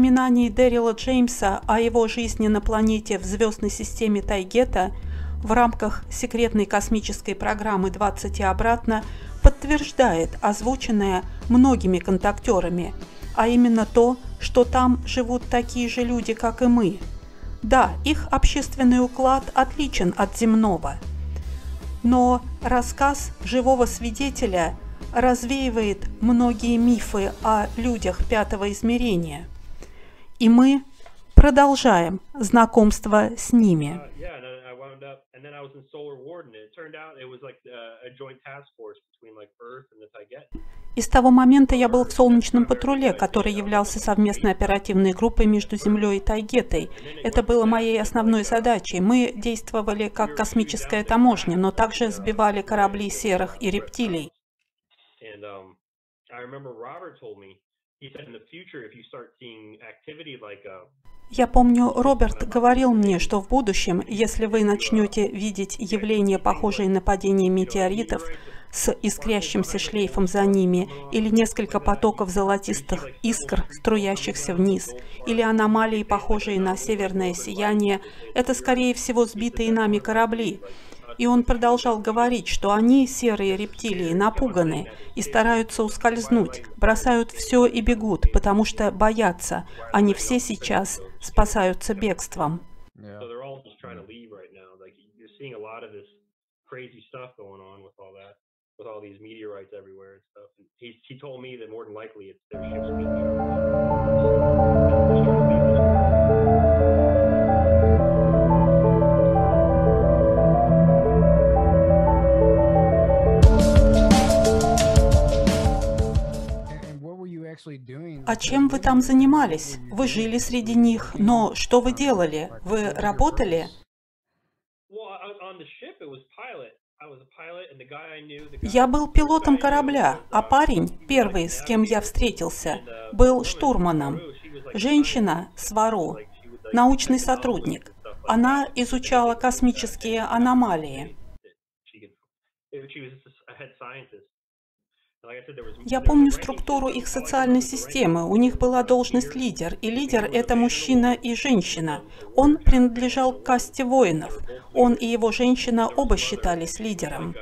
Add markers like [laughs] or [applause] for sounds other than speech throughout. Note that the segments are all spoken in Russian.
воспоминаний Дэрила Джеймса о его жизни на планете в звездной системе Тайгета в рамках секретной космической программы «20 и обратно» подтверждает озвученное многими контактерами, а именно то, что там живут такие же люди, как и мы. Да, их общественный уклад отличен от земного, но рассказ живого свидетеля развеивает многие мифы о людях пятого измерения. И мы продолжаем знакомство с ними. the Taiget. И с того момента я был в солнечном патруле, который являлся совместной оперативной группой между Землей и Тайгетой. Это было моей основной задачей. Мы действовали как космическая таможня, но также сбивали корабли серых и рептилий. And, um, I remember Robert told me, uh, я помню, Роберт говорил мне, что в будущем, если вы начнете видеть явления, похожие на падение метеоритов, с искрящимся шлейфом за ними, или несколько потоков золотистых искр, струящихся вниз, или аномалии, похожие на северное сияние, это, скорее всего, сбитые нами корабли. И он продолжал говорить, что они, серые рептилии, напуганы и стараются ускользнуть, бросают все и бегут, потому что боятся. Они все сейчас спасаются бегством. with all these meteorites everywhere and stuff. And he, he told me that more than likely it's their ships А чем вы там занимались? Вы жили среди них, но что вы делали? Вы работали? Я был пилотом корабля, а парень, первый, с кем я встретился, был штурманом. Женщина – свару, научный сотрудник. Она изучала космические аномалии. Я помню структуру их социальной системы. У них была должность лидер, и лидер – это мужчина и женщина. Он принадлежал к касте воинов. Он и его женщина оба считались лидером.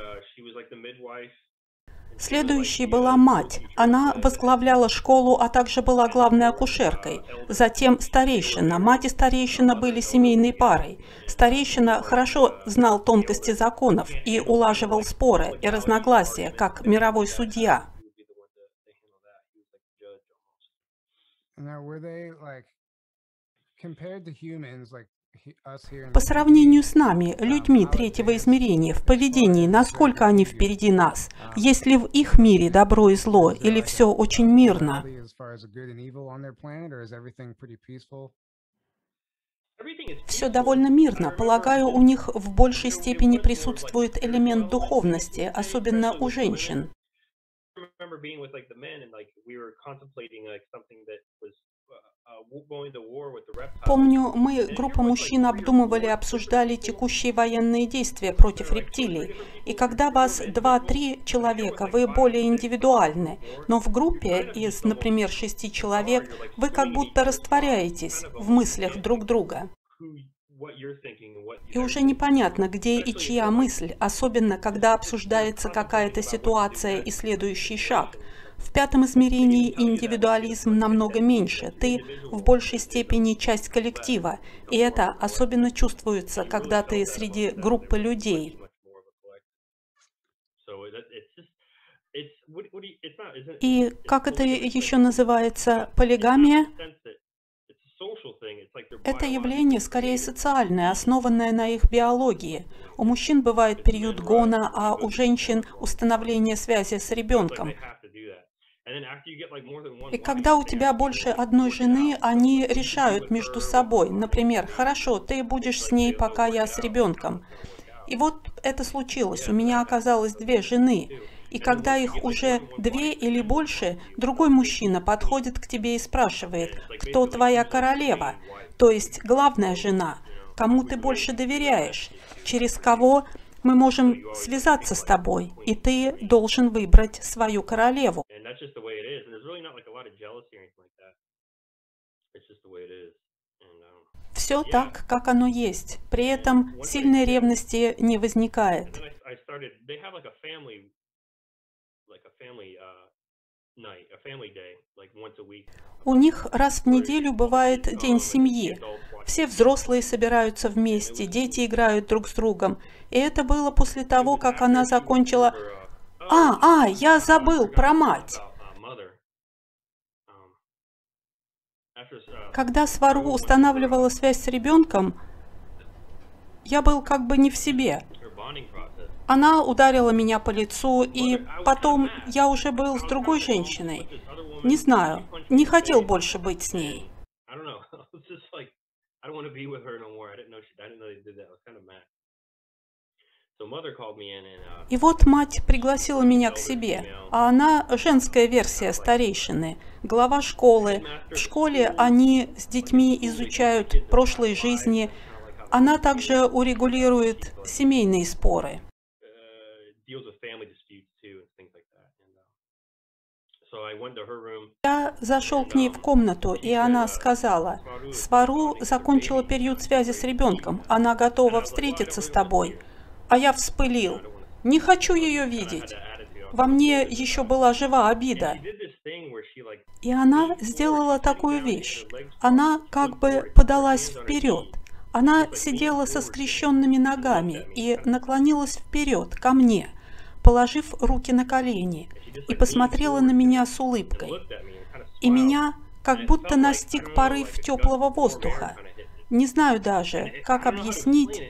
Следующей была мать. Она возглавляла школу, а также была главной акушеркой. Затем старейшина. Мать и старейшина были семейной парой. Старейшина хорошо знал тонкости законов и улаживал споры и разногласия, как мировой судья. Now, were they like compared to humans, like по сравнению с нами, людьми третьего измерения, в поведении, насколько они впереди нас? Есть ли в их мире добро и зло, или все очень мирно? Все довольно мирно. Полагаю, у них в большей степени присутствует элемент духовности, особенно у женщин. Помню, мы, группа мужчин, обдумывали и обсуждали текущие военные действия против рептилий. И когда вас два-три человека, вы более индивидуальны. Но в группе из, например, шести человек, вы как будто растворяетесь в мыслях друг друга. И уже непонятно, где и чья мысль, особенно когда обсуждается какая-то ситуация и следующий шаг – в пятом измерении индивидуализм намного меньше. Ты в большей степени часть коллектива, и это особенно чувствуется, когда ты среди группы людей. И как это еще называется? Полигамия? Это явление скорее социальное, основанное на их биологии. У мужчин бывает период гона, а у женщин установление связи с ребенком. И когда у тебя больше одной жены, они решают между собой. Например, хорошо, ты будешь с ней, пока я с ребенком. И вот это случилось. У меня оказалось две жены. И когда их уже две или больше, другой мужчина подходит к тебе и спрашивает, кто твоя королева, то есть главная жена, кому ты больше доверяешь, через кого мы можем связаться с тобой, и ты должен выбрать свою королеву. Все так, как оно есть. При этом сильной ревности не возникает. У них раз в неделю бывает день семьи. Все взрослые собираются вместе, дети играют друг с другом. И это было после того, как она закончила... А, а, я забыл про мать. Когда Свару устанавливала связь с ребенком, я был как бы не в себе. Она ударила меня по лицу, и потом я уже был с другой женщиной. Не знаю, не хотел больше быть с ней. [laughs] И вот мать пригласила меня к себе, а она женская версия старейшины, глава школы. В школе они с детьми изучают прошлые жизни. Она также урегулирует семейные споры. Я зашел к ней в комнату, и она сказала, «Свару закончила период связи с ребенком, она готова встретиться с тобой». А я вспылил. Не хочу ее видеть. Во мне еще была жива обида. И она сделала такую вещь. Она как бы подалась вперед. Она сидела со скрещенными ногами и наклонилась вперед, ко мне, положив руки на колени, и посмотрела на меня с улыбкой. И меня как будто настиг порыв теплого воздуха. Не знаю даже, как объяснить,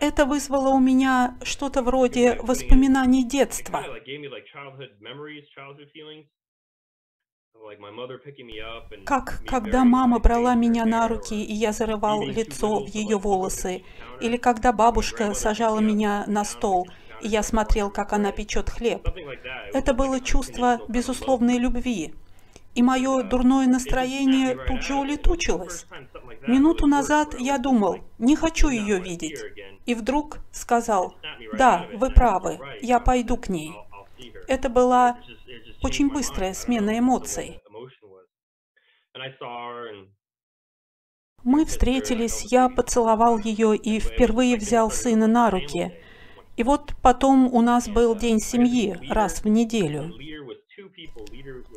это вызвало у меня что-то вроде воспоминаний детства. Как когда мама брала меня на руки, и я зарывал лицо в ее волосы, или когда бабушка сажала меня на стол, и я смотрел, как она печет хлеб. Это было чувство безусловной любви, и мое дурное настроение тут же улетучилось. Минуту назад я думал, не хочу ее видеть, и вдруг сказал, да, вы правы, я пойду к ней. Это была очень быстрая смена эмоций. Мы встретились, я поцеловал ее и впервые взял сына на руки. И вот потом у нас был день семьи раз в неделю.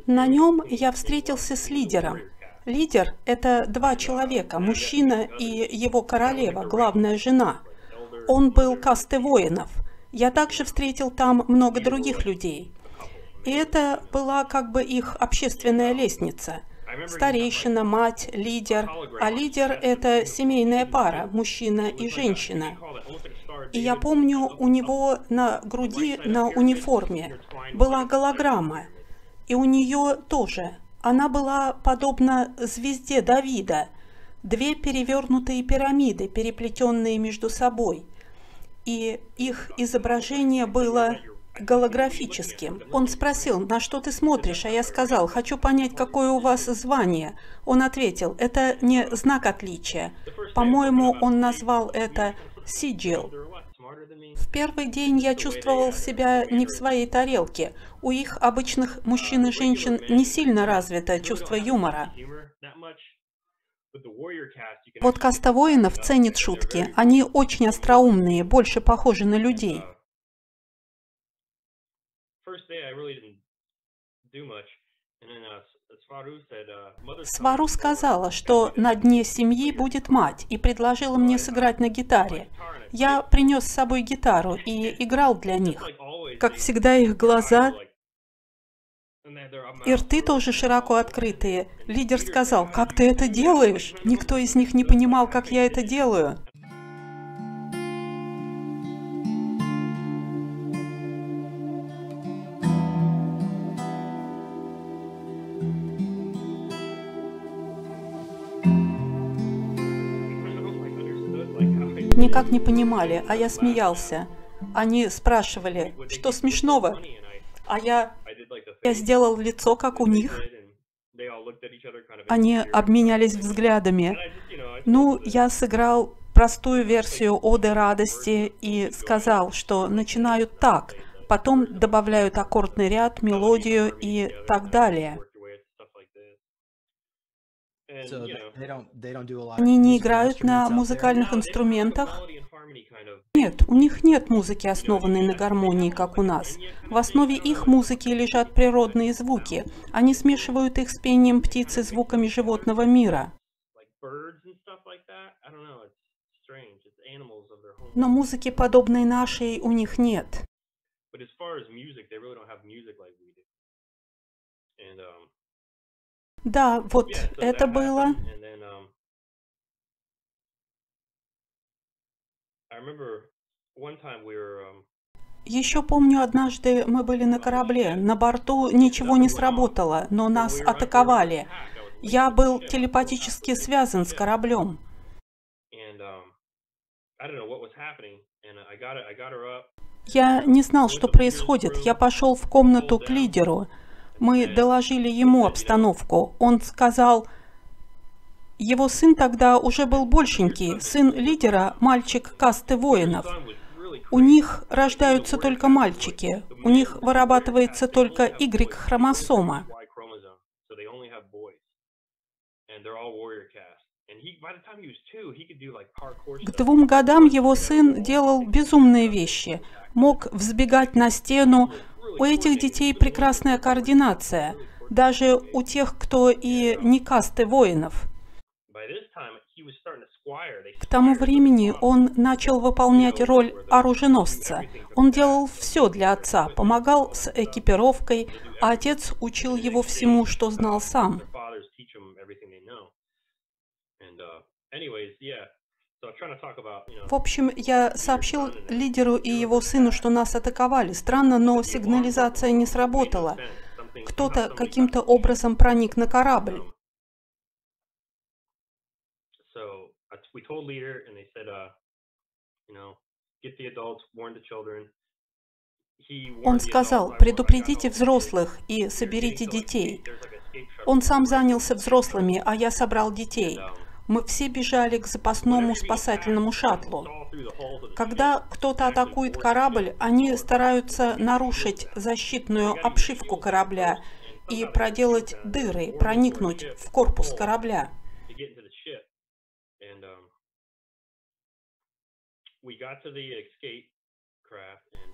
На нем я встретился с лидером. Лидер – это два человека, мужчина и его королева, главная жена. Он был касты воинов. Я также встретил там много других людей. И это была как бы их общественная лестница. Старейшина, мать, лидер. А лидер – это семейная пара, мужчина и женщина. И я помню, у него на груди, на униформе была голограмма. И у нее тоже. Она была подобна звезде Давида. Две перевернутые пирамиды, переплетенные между собой. И их изображение было голографическим. Он спросил, на что ты смотришь, а я сказал, хочу понять, какое у вас звание. Он ответил, это не знак отличия. По-моему, он назвал это сиджил. В первый день я чувствовал себя не в своей тарелке. У их обычных мужчин и женщин не сильно развито чувство юмора. Вот каста воинов ценит шутки. Они очень остроумные, больше похожи на людей. Свару сказала, что на дне семьи будет мать, и предложила мне сыграть на гитаре. Я принес с собой гитару и играл для них. Как всегда, их глаза и рты тоже широко открытые. Лидер сказал, как ты это делаешь? Никто из них не понимал, как я это делаю. Никак не понимали, а я смеялся. Они спрашивали, что смешного? А я, я сделал лицо, как у них. Они обменялись взглядами. Ну, я сыграл простую версию Оды радости и сказал, что начинают так, потом добавляют аккордный ряд, мелодию и так далее. And, So you they, know, they don't they don't do a lot of Они не играют на музыкальных инструментах. Нет, у них нет музыки, основанной на гармонии, как у нас. В основе их музыки лежат природные звуки. Они смешивают их с пением птиц и звуками животного мира. Но музыки, подобной нашей, у них нет. But as far as music, they really don't have music like we do. And um, Да, вот yeah, so это было. then um, we were um, Еще помню, однажды мы были на корабле. На борту ничего не сработало, но нас атаковали. Я был телепатически связан с кораблем. um. Я не знал, что происходит. Я пошел в комнату к лидеру. Мы доложили ему обстановку. Он сказал, его сын тогда уже был большенький, сын лидера, мальчик касты воинов. У них рождаются только мальчики. У них вырабатывается только Y-хромосома. К двум годам его сын делал безумные вещи. Мог взбегать на стену. У этих детей прекрасная координация. Даже у тех, кто и не касты воинов. К тому времени он начал выполнять роль оруженосца. Он делал все для отца, помогал с экипировкой, а отец учил его всему, что знал сам. Uh, В общем, я сообщил лидеру и его сыну, что нас атаковали. Странно, но сигнализация не сработала. Кто-то каким-то образом проник на корабль. Uh, uh, Он сказал, предупредите взрослых и соберите детей. Он сам занялся взрослыми, а я собрал детей. Мы все бежали к запасному спасательному шаттлу. Когда кто-то атакует корабль, они стараются нарушить защитную обшивку корабля и проделать дыры, проникнуть в корпус корабля.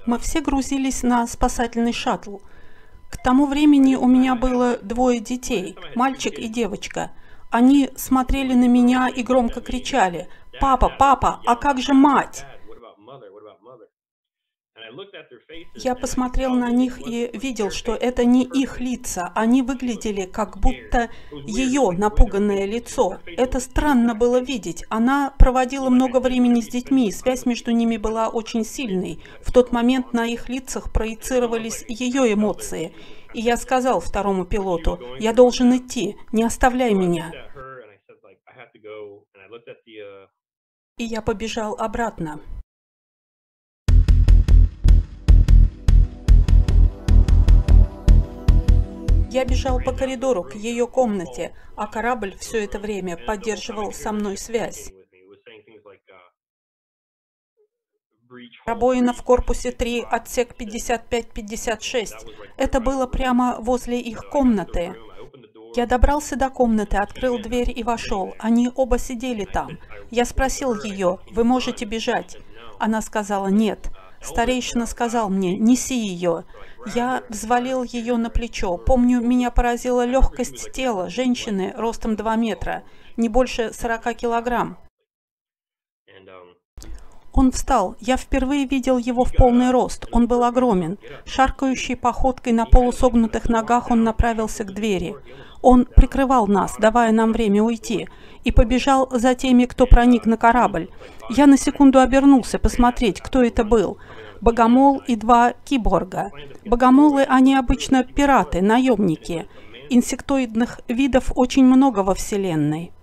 Мы все грузились на спасательный шаттл. К тому времени у меня было двое детей, мальчик и девочка. Они смотрели на меня и громко кричали «Папа, папа, а как же мать?» Я посмотрел на них и видел, что это не их лица. Они выглядели как будто ее напуганное лицо. Это странно было видеть. Она проводила много времени с детьми, связь между ними была очень сильной. В тот момент на их лицах проецировались ее эмоции. И я сказал второму пилоту, я должен идти, не оставляй меня. uh, И я побежал обратно. Я бежал по коридору к ее комнате, а корабль все это время поддерживал со мной связь. with me. It was saying things like, uh, breach hull, Пробоина в корпусе 3, отсек 55-56. Это было прямо возле их комнаты. Я добрался до комнаты, открыл дверь и вошел. Они оба сидели там. Я спросил ее, вы можете бежать? Она сказала нет. Старейшина сказал мне, неси ее. Я взвалил ее на плечо. Помню, меня поразила легкость тела женщины ростом 2 метра, не больше 40 килограмм. Он встал. Я впервые видел его в полный рост. Он был огромен. Шаркающей походкой на полусогнутых ногах он направился к двери. Он прикрывал нас, давая нам время уйти, и побежал за теми, кто проник на корабль. Я на секунду обернулся посмотреть, кто это был. Богомол и два киборга. Богомолы, они обычно пираты, наемники. Инсектоидных видов очень много во Вселенной.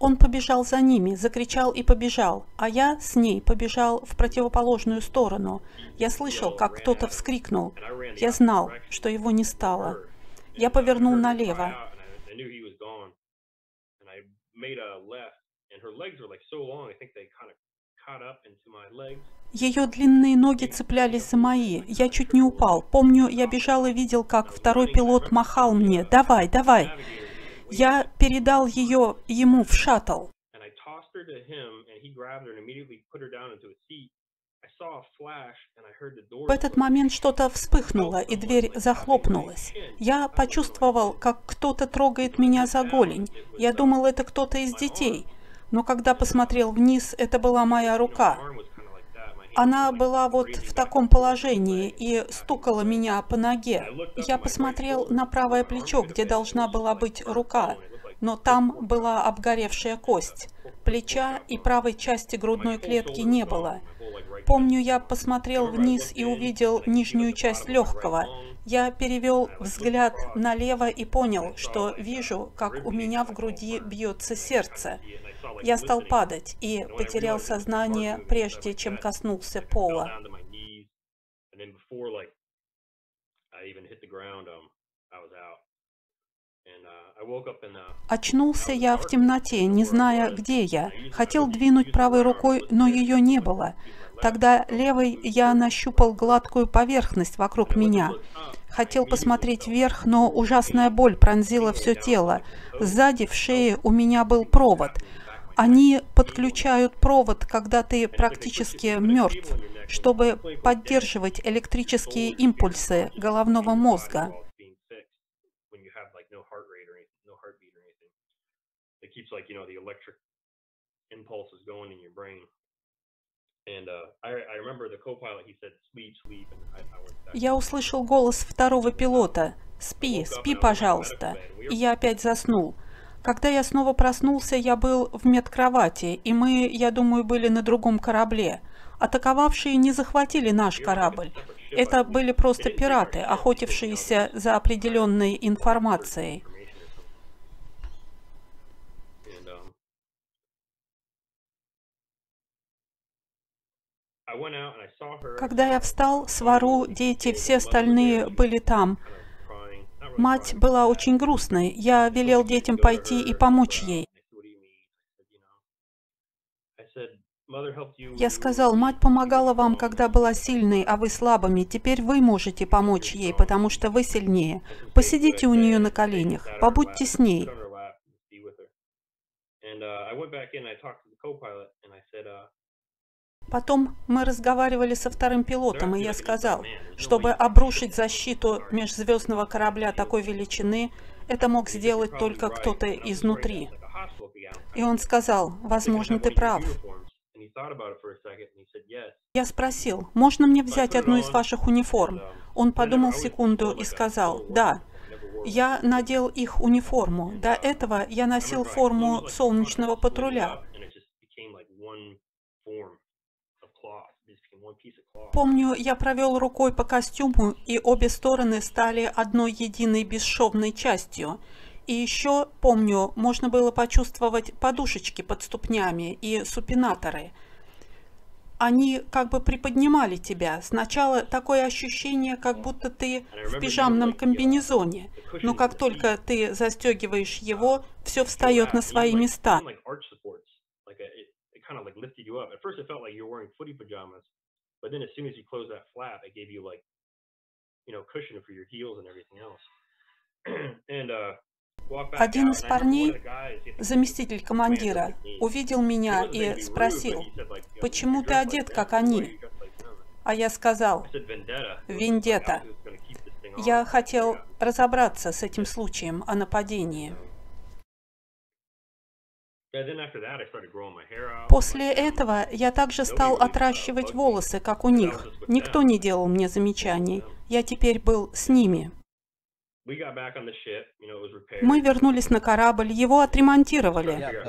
Он побежал за ними, закричал и побежал, а я с ней побежал в противоположную сторону. Я слышал, как кто-то вскрикнул. Я знал, что его не стало. Я повернул налево. Ее длинные ноги цеплялись за мои. Я чуть не упал. Помню, я бежал и видел, как второй пилот махал мне. «Давай, давай!» Я передал ее ему в шаттл. В этот момент что-то вспыхнуло, и дверь захлопнулась. Я почувствовал, как кто-то трогает меня за голень. Я думал, это кто-то из детей. Но когда посмотрел вниз, это была моя рука. Она была вот в таком положении и стукала меня по ноге. Я посмотрел на правое плечо, где должна была быть рука, но там была обгоревшая кость. Плеча и правой части грудной клетки не было. Помню, я посмотрел вниз и увидел нижнюю часть легкого. Я перевел взгляд налево и понял, что вижу, как у меня в груди бьется сердце. Я стал падать и потерял сознание, прежде чем коснулся пола. Очнулся я в темноте, не зная, где я. Хотел двинуть правой рукой, но ее не было. Тогда левой я нащупал гладкую поверхность вокруг меня. Хотел посмотреть вверх, но ужасная боль пронзила все тело. Сзади в шее у меня был провод. Они подключают провод, когда ты практически мертв, чтобы поддерживать электрические импульсы головного мозга. Я услышал голос второго пилота. «Спи, спи, пожалуйста». И я опять заснул. Когда я снова проснулся, я был в медкровати, и мы, я думаю, были на другом корабле. Атаковавшие не захватили наш корабль. Это были просто пираты, охотившиеся за определенной информацией. Когда я встал, свару, дети, все остальные были там. Мать была очень грустной. Я велел детям пойти и помочь ей. Я сказал, мать помогала вам, когда была сильной, а вы слабыми. Теперь вы можете помочь ей, потому что вы сильнее. Посидите у нее на коленях, побудьте с ней. And uh, I went back in. I talked to the co-pilot, and I said, uh, Потом мы разговаривали со вторым пилотом, и я сказал, чтобы обрушить защиту межзвездного корабля такой величины, это мог сделать только кто-то изнутри. И он сказал, возможно, ты прав. Я спросил, можно мне взять одну из ваших униформ? Он подумал секунду и сказал, да. Я надел их униформу. До этого я носил форму солнечного патруля. Помню, я провел рукой по костюму, и обе стороны стали одной единой бесшовной частью. И еще, помню, можно было почувствовать подушечки под ступнями и супинаторы. Они как бы приподнимали тебя. Сначала такое ощущение, как будто ты в пижамном комбинезоне. Но как только ты застегиваешь его, все встает на свои места. But then as soon as you closed that flap, it gave you like, you know, cushion for your heels and everything else. and uh, Один из парней, заместитель командира, увидел меня и спросил, почему "You're ты одет, как они? you dressed like them?" А я сказал, on. я хотел разобраться с этим случаем о нападении. После этого я также стал отращивать волосы, как у них. Никто не делал мне замечаний. Я теперь был с ними. Мы вернулись на корабль, его отремонтировали.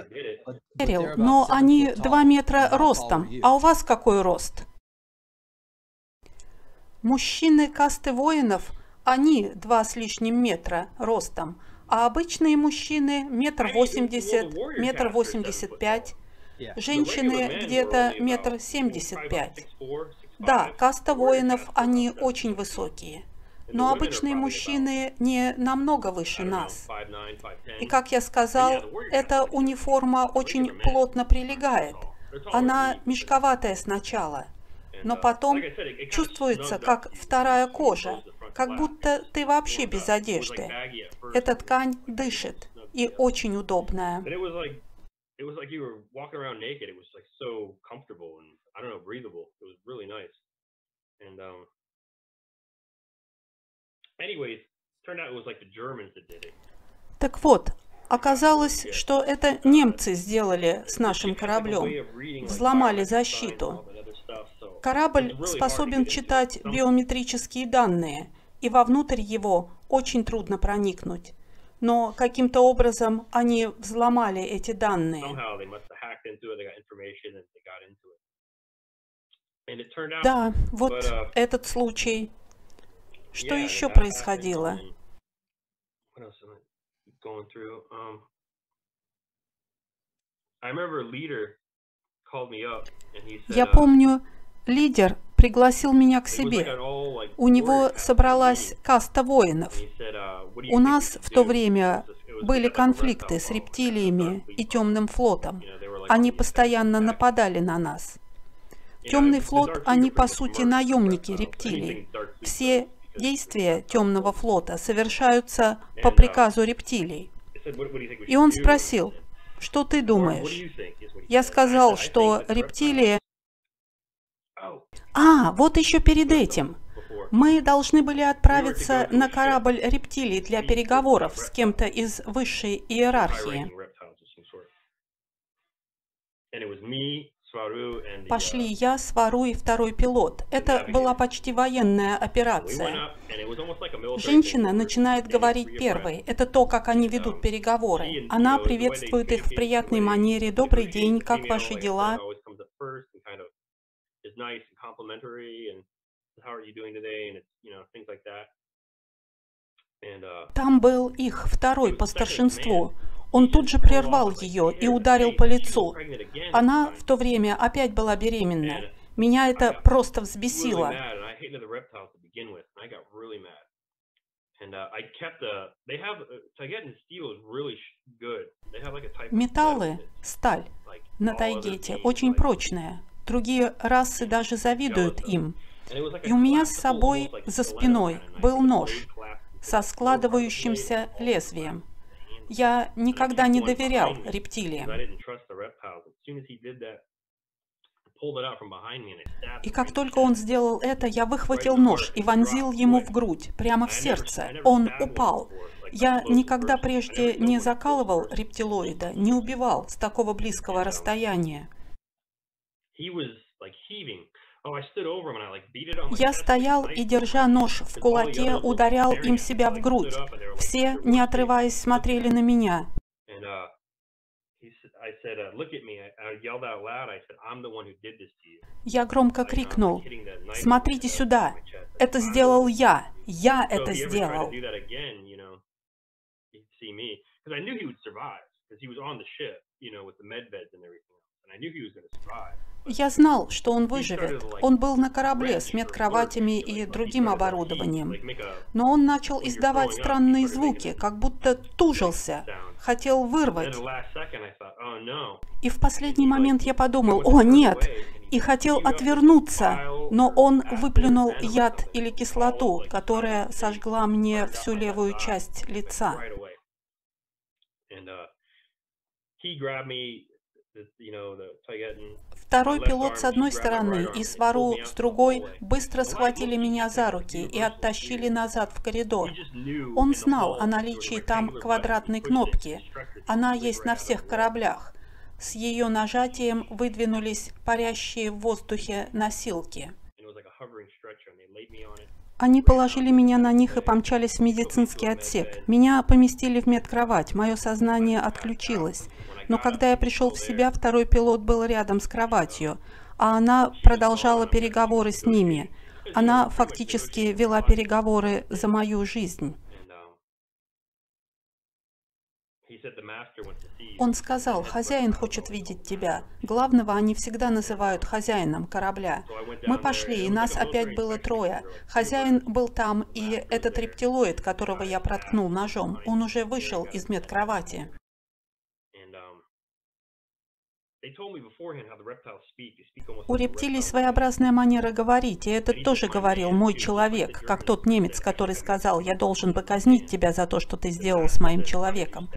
Но они. 2 метра ростом. А у вас какой рост? Мужчины касты воинов, они два с лишним метра ростом, а обычные мужчины метр восемьдесят, метр восемьдесят пять, женщины где-то метр семьдесят пять. Да, каста воинов, они очень высокие, но обычные мужчины не намного выше нас. И как я сказал, эта униформа очень плотно прилегает. Она мешковатая сначала, но потом чувствуется как вторая кожа, как будто ты вообще без одежды. Эта ткань дышит. и очень удобная. Um. Так вот, оказалось, что это немцы сделали с нашим кораблем. Взломали защиту. Корабль способен читать биометрические данные, и вовнутрь его очень трудно проникнуть. Но каким-то образом они взломали эти данные. Да, вот uh, этот случай. Что еще происходило? Um, Я uh, помню, лидер пригласил меня к себе. У него собралась каста воинов. Uh, "What do you У нас в то do?" время были конфликты с рептилиями и темным флотом. Они постоянно нападали на нас. Темный флот, они по сути наемники рептилий. Все действия темного флота совершаются по uh, приказу рептилий. He said, "What- what do you think we И он should do?" спросил, что ты Or, "What do думаешь? you think?" is what he Я сказал, said, "I что рептилии... А, вот еще перед этим. Мы должны были отправиться на корабль рептилий для переговоров с кем-то из высшей иерархии. Пошли я, Свару и второй пилот. Это была почти военная операция. Женщина начинает говорить первой. Это то, как они ведут переговоры. Она приветствует их в приятной манере. «Добрый день, как ваши дела?» Is nice and complimentary and how are you doing today and it's you know things like that. And uh, Там был их второй по старшинству. Он тут же прервал ее и ударил по лицу. Она в то время опять была беременна. Меня это просто взбесило. Металлы, сталь на Тайгете очень прочная. Другие расы даже завидуют им. И у меня с собой за спиной был нож со складывающимся лезвием. Я никогда не доверял рептилиям. И как только он сделал это, я выхватил нож и вонзил ему в грудь, прямо в сердце. Он упал. Я никогда прежде не закалывал рептилоида, не убивал с такого близкого расстояния. Я стоял и, держа нож в кулаке, ударял им себя в грудь. Все, не отрываясь, смотрели на меня. Я громко крикнул, «Смотрите сюда! Это сделал я! Я это сделал!» Я знал, что он выживет. Он был на корабле с медкроватями и другим оборудованием. Но он начал издавать странные звуки, как будто тужился, хотел вырвать. И в последний момент я подумал, о нет, и хотел отвернуться, но он выплюнул яд или кислоту, которая сожгла мне всю левую часть лица. Второй пилот с одной стороны и Свару с другой быстро схватили меня за руки и оттащили назад в коридор. Он знал о наличии там квадратной кнопки. Она есть на всех кораблях. С ее нажатием выдвинулись парящие в воздухе носилки. Они положили меня на них и помчались в медицинский отсек. Меня поместили в медкровать, мое сознание отключилось. Но когда я пришел в себя, второй пилот был рядом с кроватью, а она продолжала переговоры с ними. Она фактически вела переговоры за мою жизнь. Он сказал, хозяин хочет видеть тебя. Главного они всегда называют хозяином корабля. Мы пошли, и нас опять было трое. Хозяин был там, и этот рептилоид, которого я проткнул ножом, он уже вышел из медкровати. У рептилий своеобразная манера говорить, и это тоже говорил мой человек, как тот немец, который сказал, я должен бы казнить тебя за то, что ты сделал с моим человеком.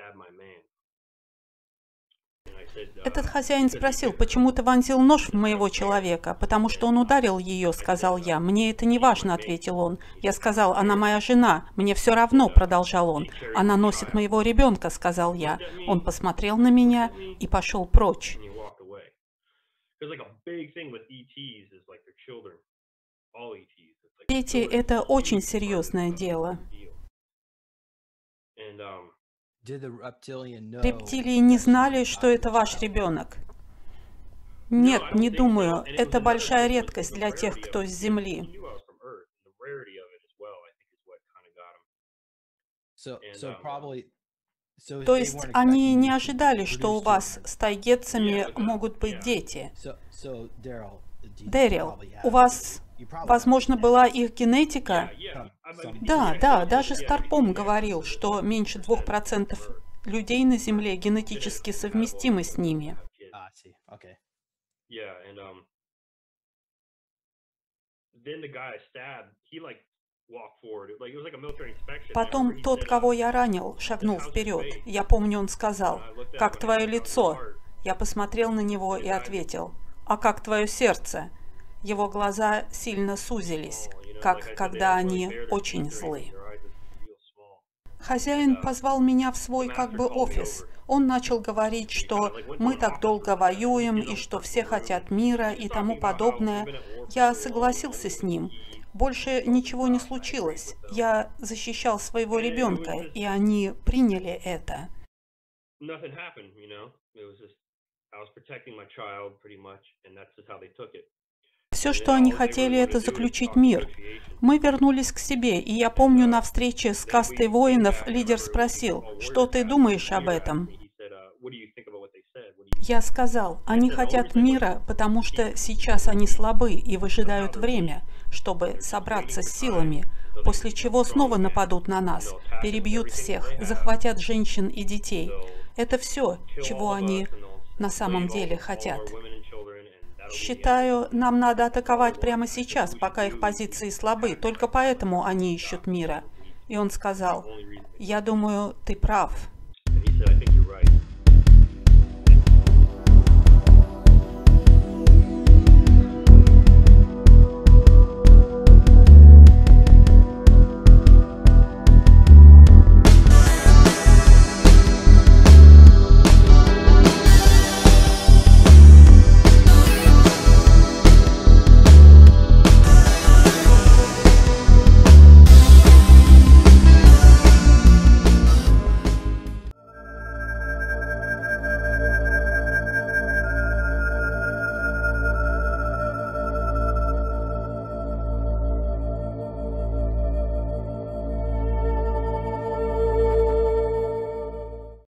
Этот хозяин спросил, почему ты вонзил нож в моего человека? Потому что он ударил ее, сказал я. Мне это не важно, ответил он. Я сказал, она моя жена. Мне все равно, продолжал он. Она носит моего ребенка, сказал я. Он посмотрел на меня и пошел прочь. Дети – это очень серьезное дело. Рептилии не знали, что это ваш ребенок. Нет, не думаю. Это большая редкость для тех, кто с Земли. То есть они не ожидали, что у вас с тайгетцами могут быть дети. Дэрил, у вас, возможно, была их генетика? Да, да, даже Старпом говорил, что меньше двух процентов людей на Земле генетически совместимы с ними. Потом тот, кого я ранил, шагнул вперед. Я помню, он сказал, «Как твое лицо?» Я посмотрел на него и ответил, «А как твое сердце?» Его глаза сильно сузились, как когда они очень злы. Хозяин позвал меня в свой как бы офис. Он начал говорить, что мы так долго воюем и что все хотят мира и тому подобное. Я согласился с ним. Больше ничего не случилось. Я защищал своего ребенка, и они приняли это. Все, что они хотели, это заключить мир. Мы вернулись к себе, и я помню на встрече с кастой воинов лидер спросил, что ты думаешь об этом? Я сказал, они хотят мира, потому что сейчас они слабы и выжидают время, чтобы собраться с силами, после чего снова нападут на нас, перебьют всех, захватят женщин и детей. Это все, чего они на самом деле хотят. Считаю, нам надо атаковать прямо сейчас, пока их позиции слабы, только поэтому они ищут мира. И он сказал, я думаю, ты прав.